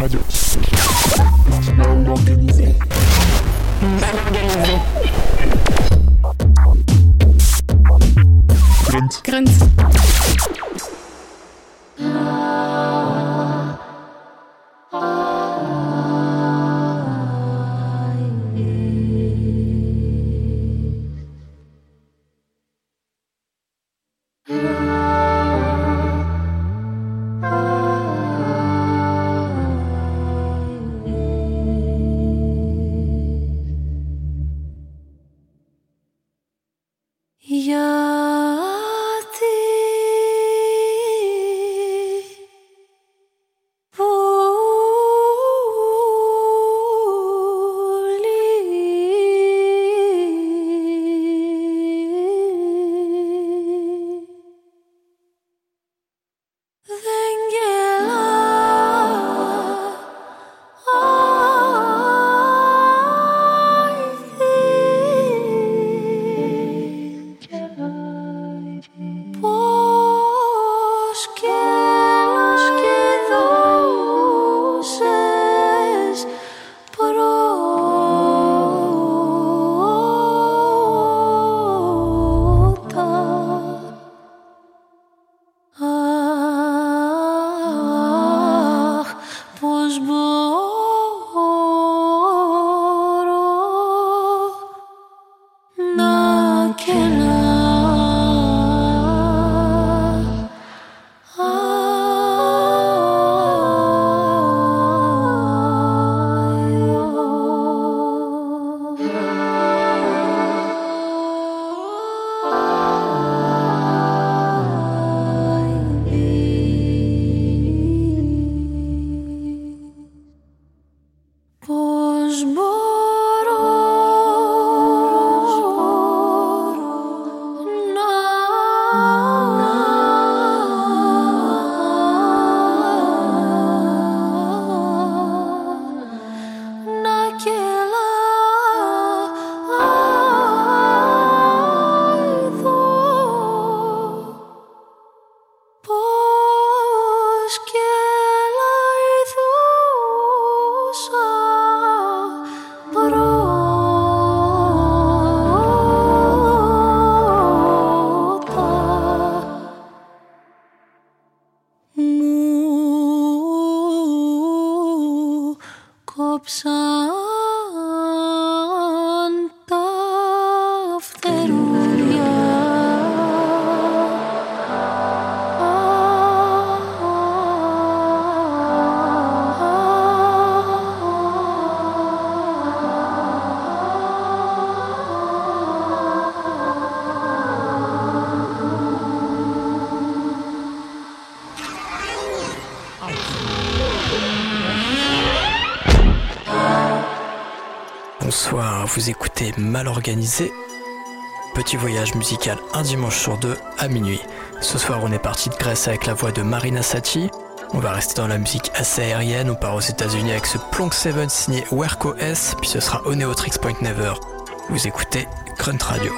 находился. Vous écoutez Mal Organisé. Petit voyage musical un dimanche sur deux à minuit. Ce soir, on est parti de Grèce avec la voix de Marina Sati. On va rester dans la musique assez aérienne. On part aux États-Unis avec ce Plonk 7 signé Werco S. Puis ce sera Oneotrix Point Never. Vous écoutez Grunt Radio.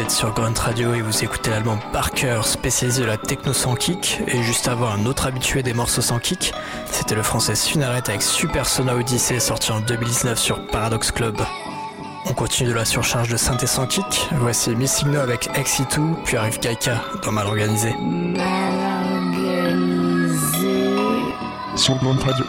Êtes sur Grunt Radio et vous écoutez l'album Parker spécialisé de la techno sans kick. Et juste avant, un autre habitué des morceaux sans kick, c'était le français Sunaret avec Super Sona Odyssey sorti en 2019 sur Paradox Club. On continue de la surcharge de synthé sans kick. Voici Missing No avec XE2, puis arrive Kaika dans Mal Organisé. Sur Grunt Radio.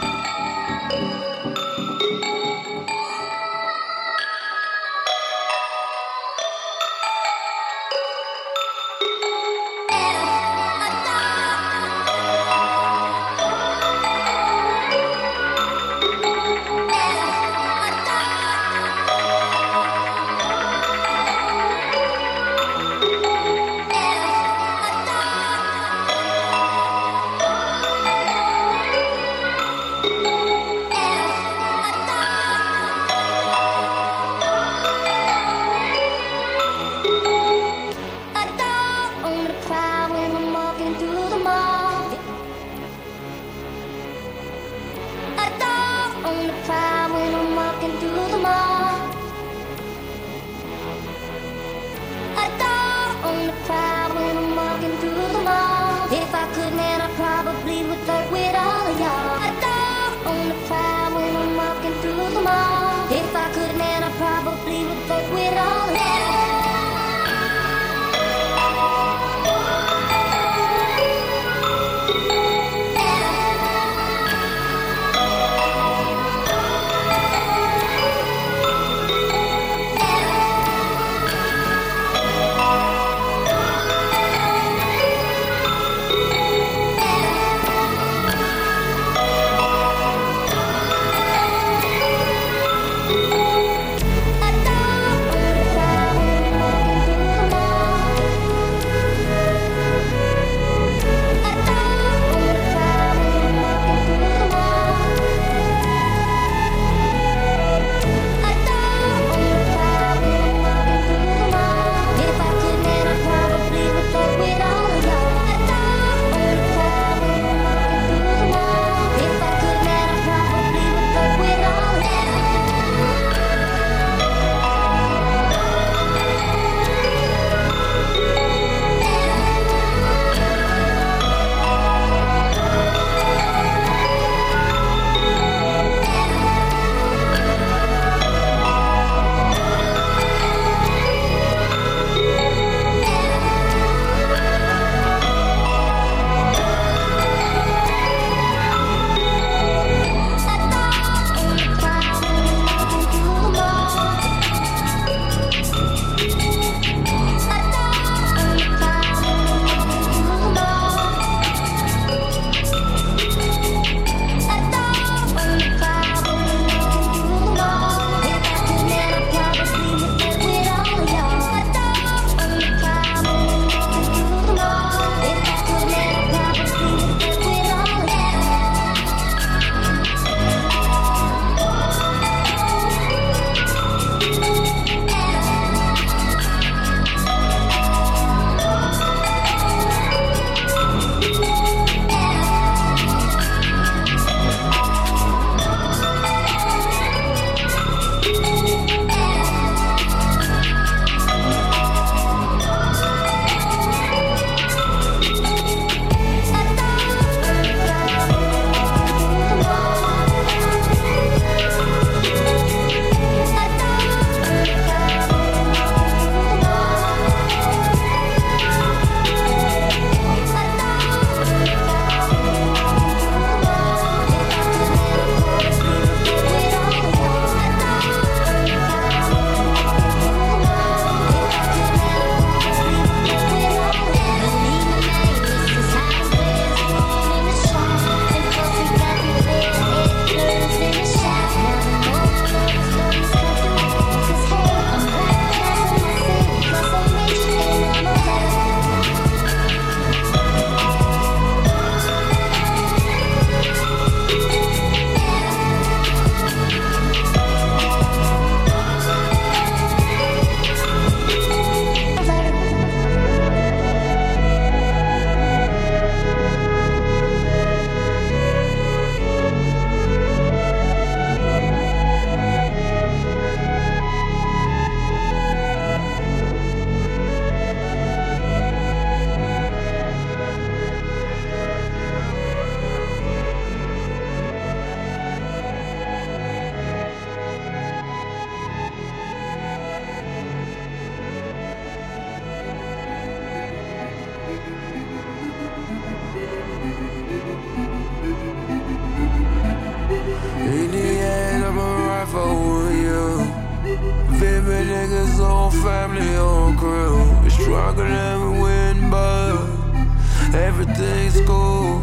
Everything's cool.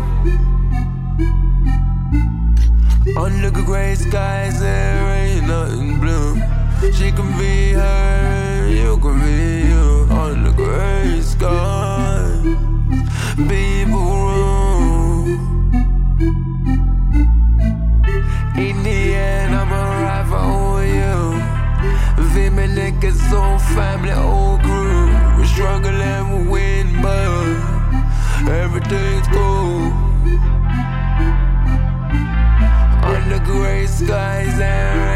Under the gray skies, there ain't nothing blue. She can be her, you can be you. Under the gray skies, people room. In the end, I'ma for you. Me niggas on family, oh, cool. Under gray skies, there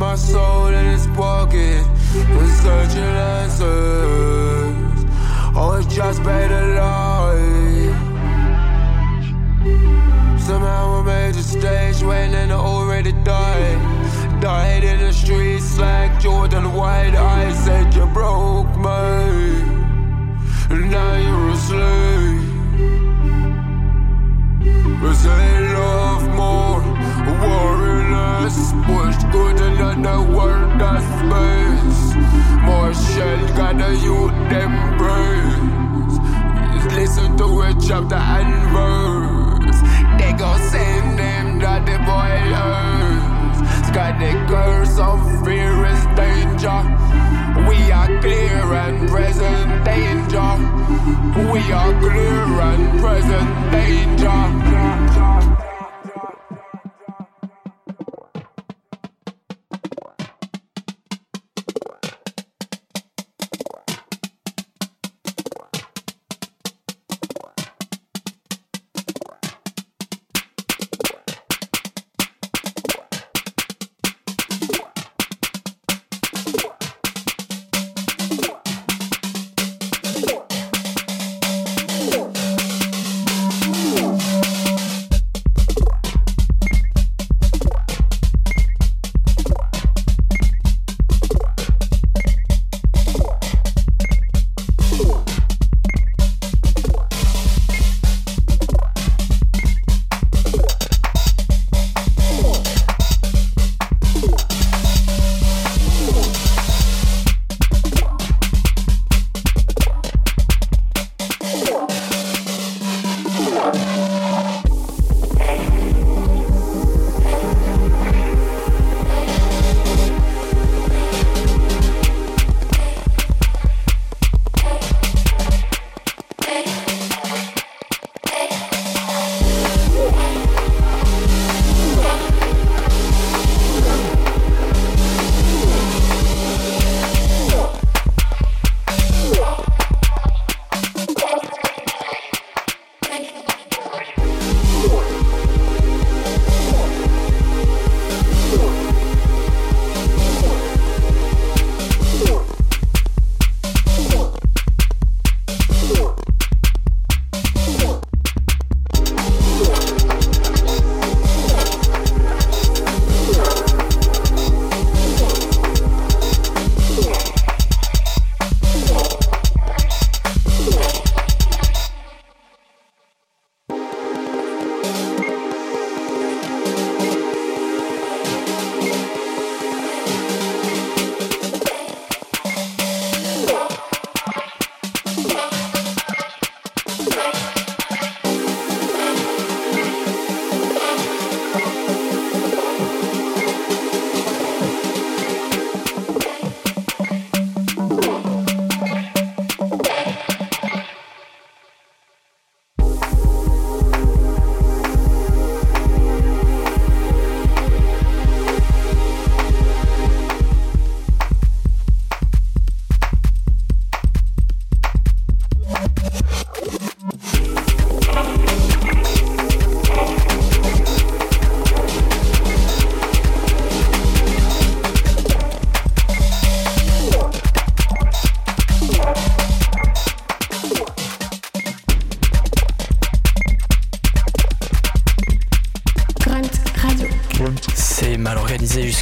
my soul in his pocket. We're searching answers. Oh, it's just better life. Somehow I made a stage when I already died. Died in the streets like Jordan White. I said you broke me. And now you're asleep. We say love more, worry less. Push good in the world that space. More shell got a youth them brains. Listen to a chapter and verse. They gon' send them that the boy learns. Got the curse of fear is danger. We are clear and present danger. We are clear and present danger.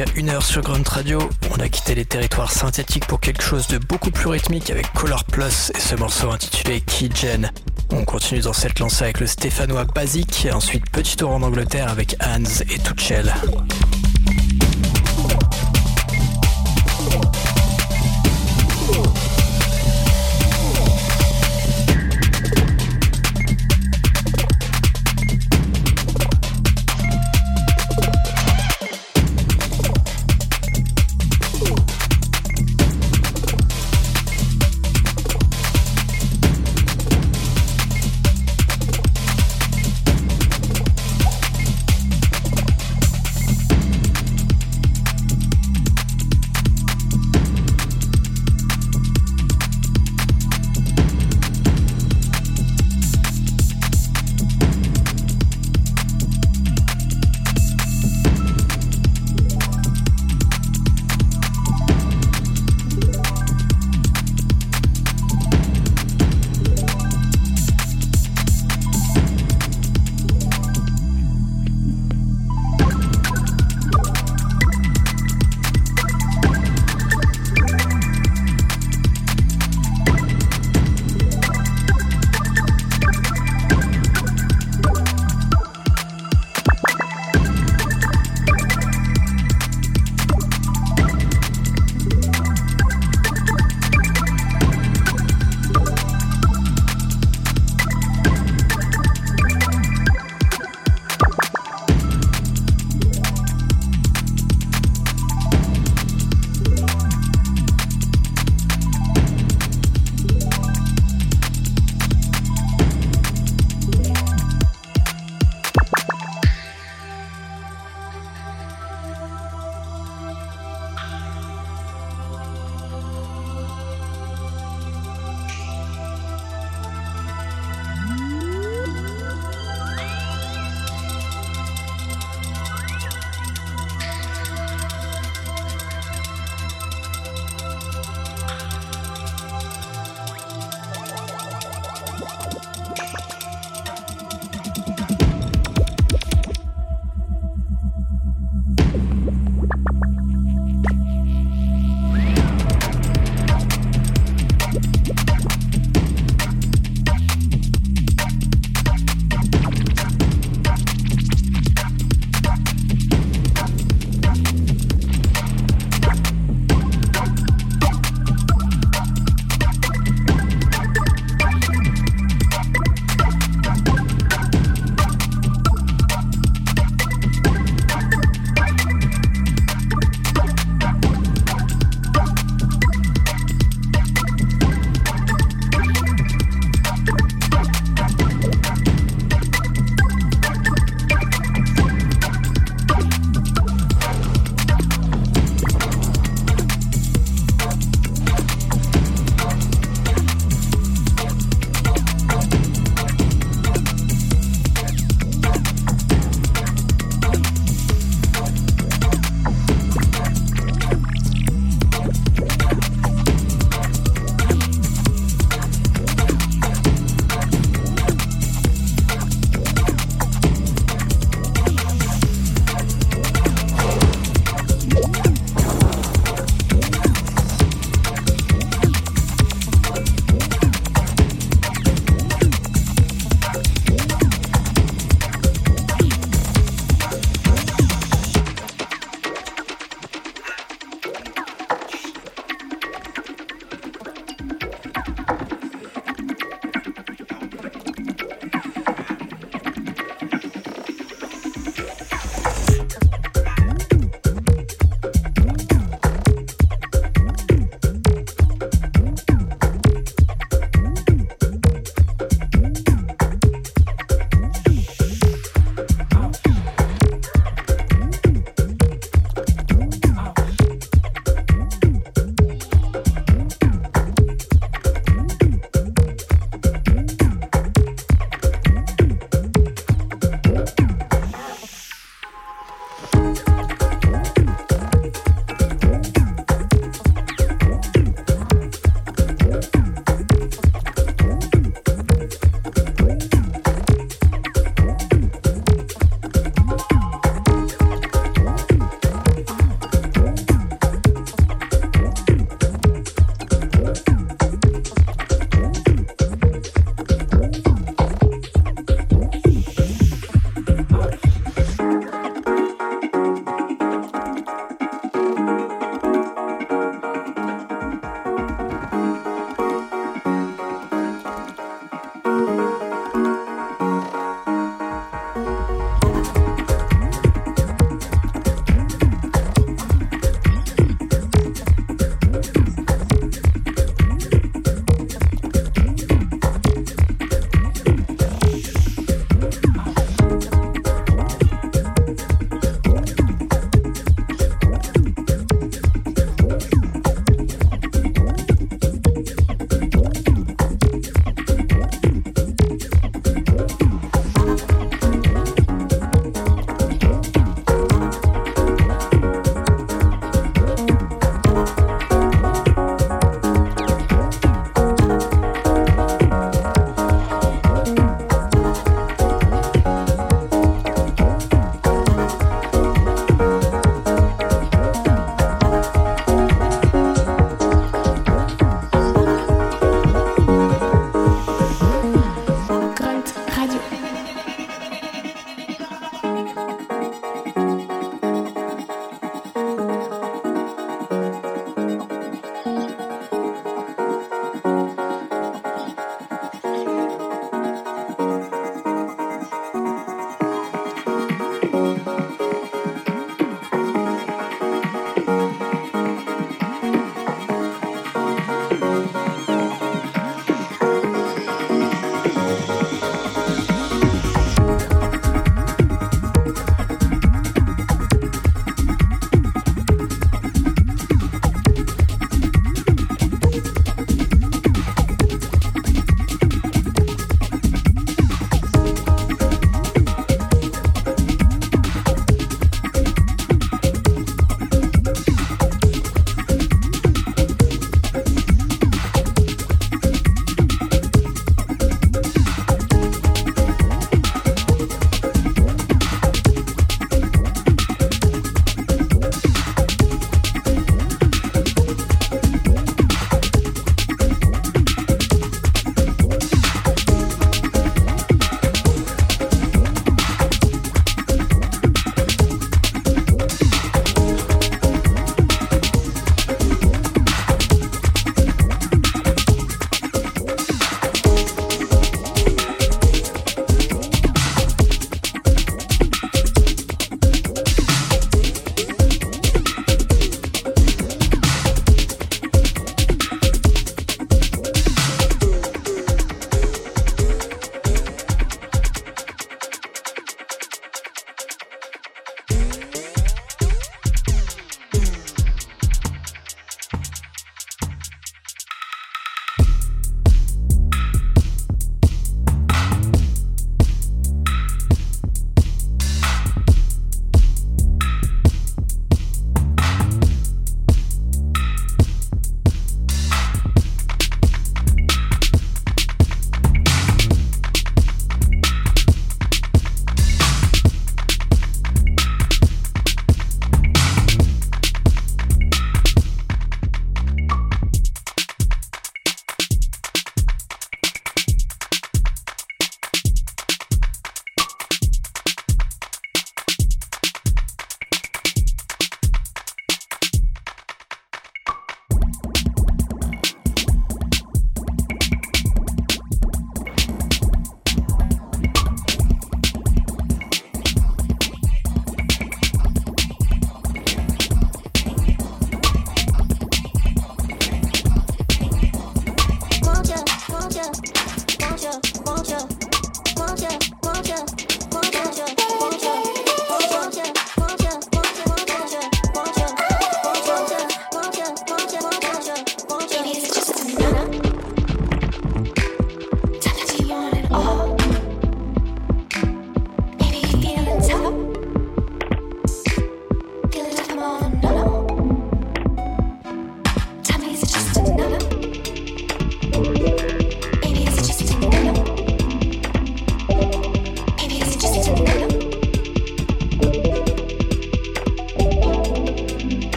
Jusqu'à 1h sur Grunt Radio. On a quitté les territoires synthétiques pour quelque chose de beaucoup plus rythmique avec Color Plus et ce morceau intitulé Keygen. On continue dans cette lancée avec le stéphanois Basic et ensuite petit tour en Angleterre avec Hans et Tuchel.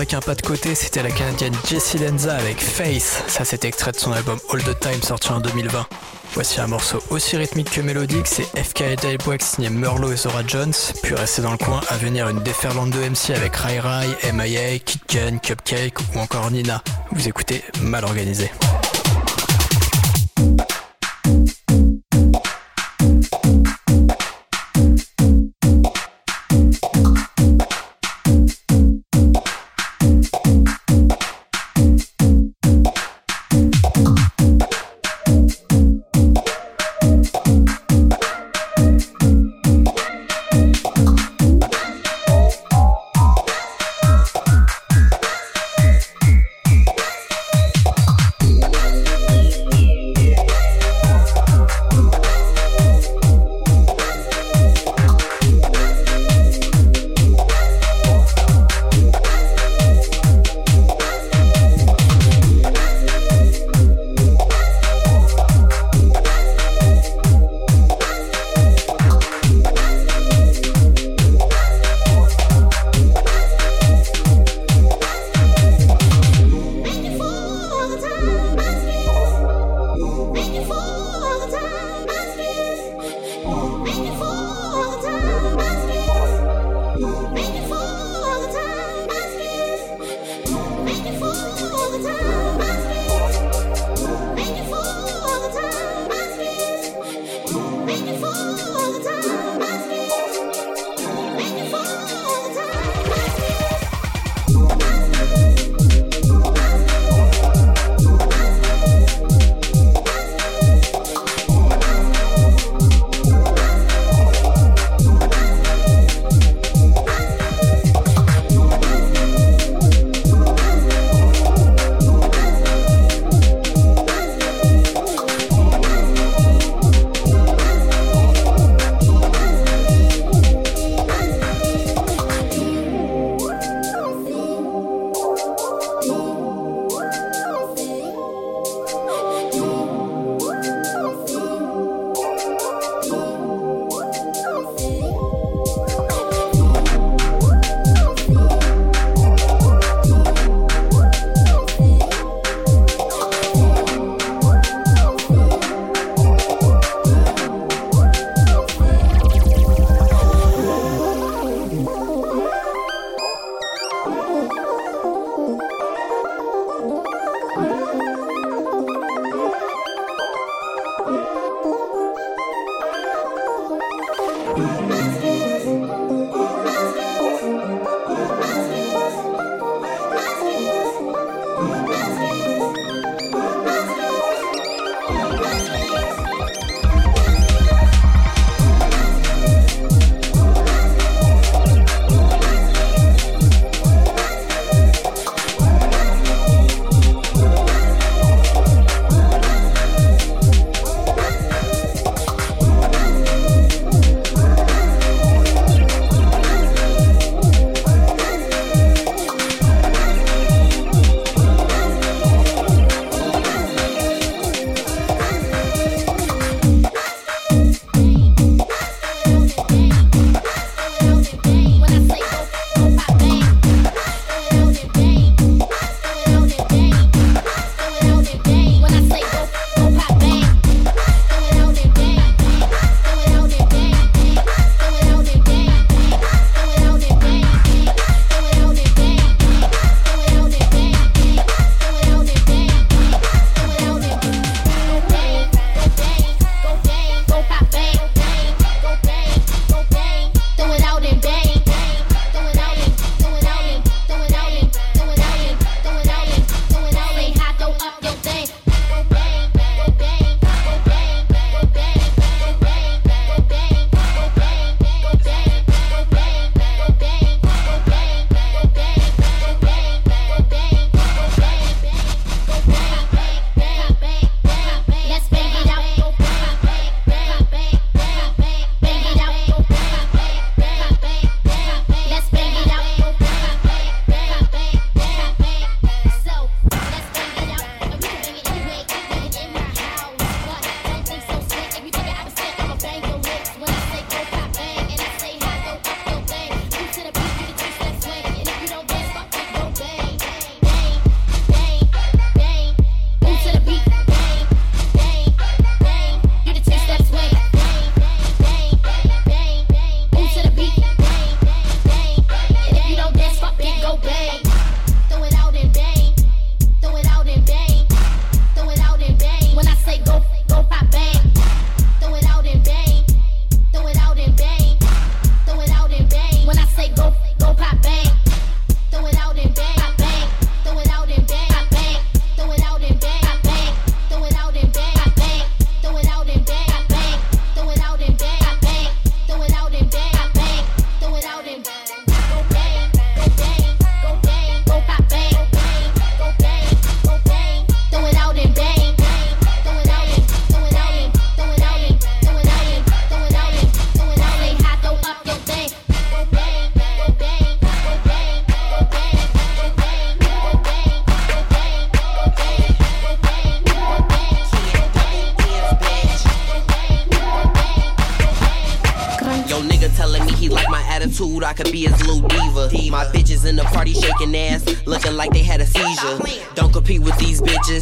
Avec un pas de côté, c'était la canadienne Jessie Lenza avec Face. Ça, c'est extrait de son album All the Time sorti en 2020. Voici un morceau aussi rythmique que mélodique, c'est FK Dave signé Merlot et Zora Jones. Puis restez dans le coin, à venir une déferlante de MC avec Rai Rai, MIA, Kitchen, Cupcake ou encore Nina. Vous écoutez Mal Organisé.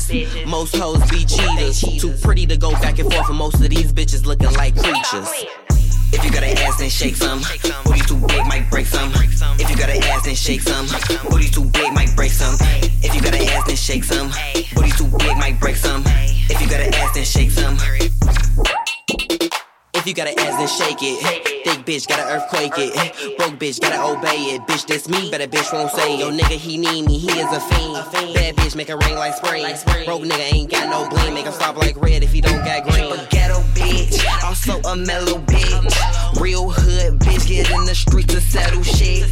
Bitches. Most hoes be cheaters. Too pretty to go back and forth, and most of these bitches looking like creatures. If you got an ass, then shake some. Booty too big, might break some. If you got an ass, then shake some. Booty too big, might break some. If you got an ass, then shake some. Booty too big, might break some. If you got an ass, then shake some. If you got an ass, then shake it. Thick bitch, gotta earthquake it. Bitch, gotta obey it. Bitch, this me, better bitch won't say it. Yo, nigga, he need me, he is a fiend. Bad bitch, make it rain like spring. Broke nigga ain't got no gleam, make him stop like red if he don't got green. A ghetto bitch, also a mellow bitch. Real hood bitch, get in the streets to settle shit.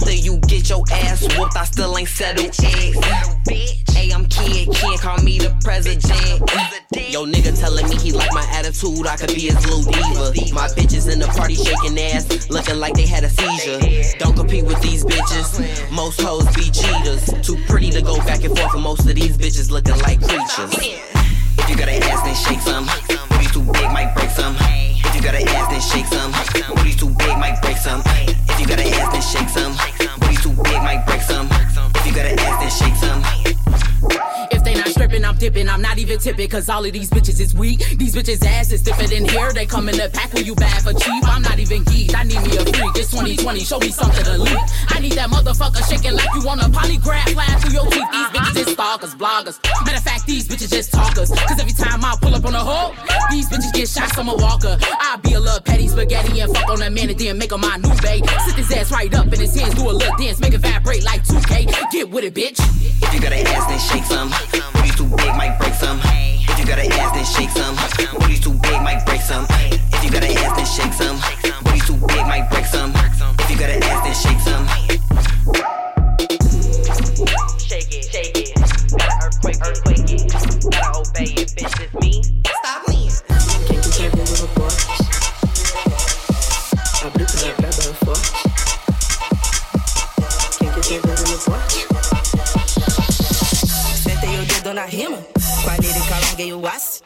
After you get your ass whooped, I still ain't settled it. Hey, I'm kid, can't call me the president. Yo, nigga telling me he like my attitude, I could be his little diva. My bitches in the party shaking ass, looking like they had a seizure. Don't compete with these bitches, most hoes be cheaters. Too pretty to go back and forth, and most of these bitches looking like creatures. If you got an ass, then shake some. Booty too big, might break some. If you got an ass, then shake some. Booty I'm not cause all of these bitches is weak. These bitches' ass is different in here. They come in the pack when you bad for cheap. I'm not even geeked. I need me a freak. It's 2020, show me something to leak. I need that motherfucker shaking like you want a polygraph flying through your teeth. These bitches is stalkers, bloggers. Matter of fact, these bitches just talkers. Cause every time I pull up on a hoe, these bitches get shot from a walker. I'll be a little petty spaghetti and fuck on a man and then make him my new babe. Sit his ass right up in his hands, do a little dance, make it vibrate like 2K. Get with it, bitch. If you got an ass, then shake some. Too big, might break some. If you got an ass, then shake some. Booty too big, might break some. If you got an ass, then shake some. Booty too big, might break some. If you got an ass, then shake some. Shake it, shake it. Gotta earthquake, earthquake it. Gotta obey it, bitch, it's me. Rima, com a lírica larguei o aço.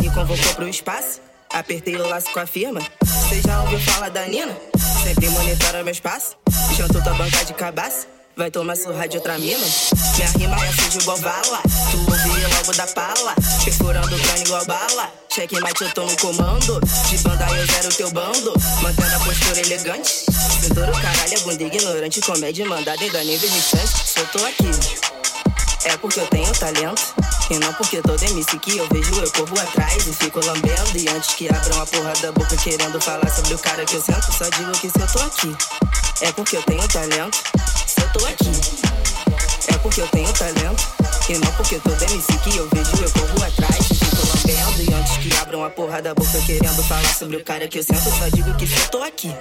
Me convocou pro espaço, apertei o laço com a firma. Cê já ouviu falar da Nina? Sempre monitora meu espaço, janto tua banca de cabaça. Vai tomar surra de outra mina. Minha rima é suja igual bala. Tu ouvi logo da pala. Perfurando o crânio igual bala. Cheque mate, eu tô no comando. De banda eu zero teu bando. Mantendo a postura elegante. Cintura caralho é bunda ignorante. Comédia mandada em nível distante. Se eu tô aqui. É porque eu tenho talento. E não porque todo MC que eu vejo eu corro atrás e fico lambendo. E antes que abram a porra da boca querendo falar sobre o cara que eu sento, só digo que se eu tô aqui. É porque eu tenho talento. Se eu tô aqui. É porque eu tenho talento. E não porque todo MC que eu vejo eu corro atrás e fico lambendo. E antes que abram a porra da boca querendo falar sobre o cara que eu sento, só digo que se eu tô aqui.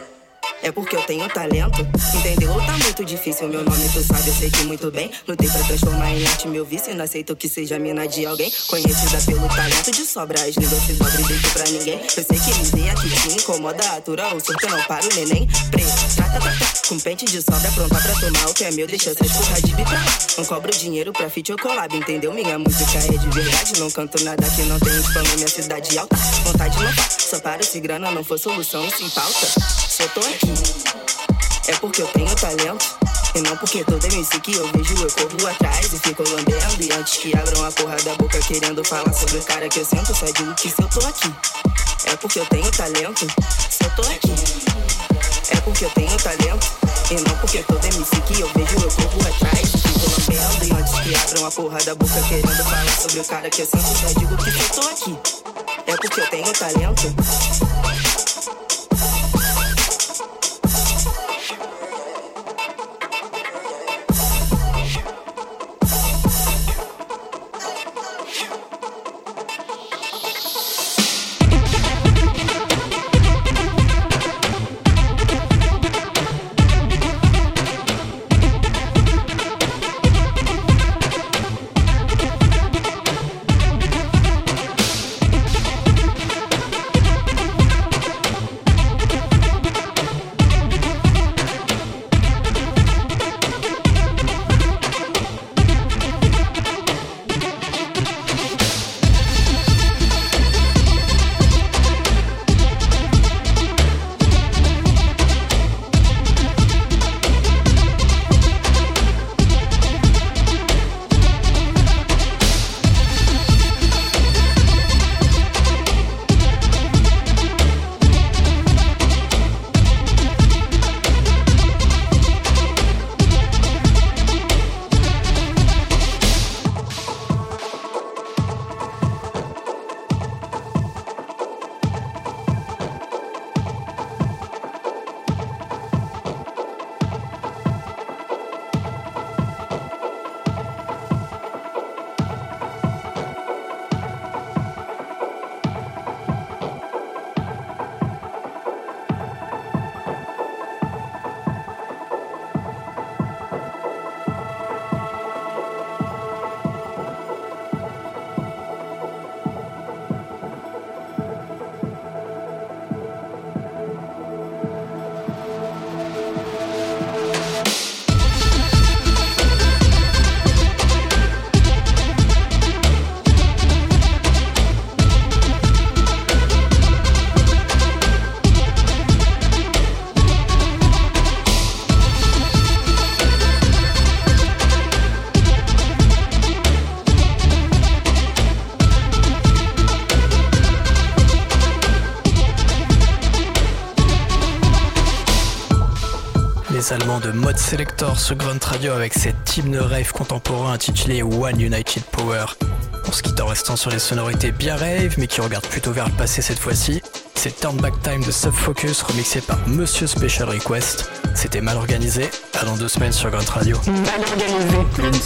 É porque eu tenho talento, entendeu? Ou tá muito difícil, meu nome tu sabe, eu sei que muito bem. Lutei pra transformar em arte meu vício, não aceito que seja mina de alguém. Conhecida pelo talento de sobra, as línguas se dobre deito pra ninguém. Eu sei que eles aqui te incomoda, atura o surto, não para o neném. Preto, tá, tá, tá, tá, com pente de sobra, pronta pra tomar o que é meu, deixa essas porra de lá. Não cobro dinheiro pra feat ou collab, entendeu? Minha música é de verdade, não canto nada que não tem spam minha cidade alta. Vontade não tá, só paro se grana não for solução, sim pauta. Se eu tô é porque eu tenho talento. E não porque todo MC que eu vejo eu corro atrás e fico lambendo. E antes que abram a porra da boca querendo falar sobre o cara que eu sento, só digo que se eu tô aqui. É porque eu tenho talento. Se eu tô aqui. É porque eu tenho talento. E não porque todo MC que eu vejo eu corro atrás e fico lambendo. E antes que abram a porra da boca querendo falar sobre o cara que eu sento, só digo que se eu tô aqui. É porque eu tenho talento. Thank you. De Mode Selector sur Grunt Radio avec cet hymne rave contemporain intitulé One United Power. On se quitte en restant sur les sonorités bien rave mais qui regardent plutôt vers le passé cette fois-ci. C'est Turn Back Time de Subfocus remixé par Monsieur Special Request. C'était mal organisé. À dans deux semaines sur Grunt Radio. Mal organisé.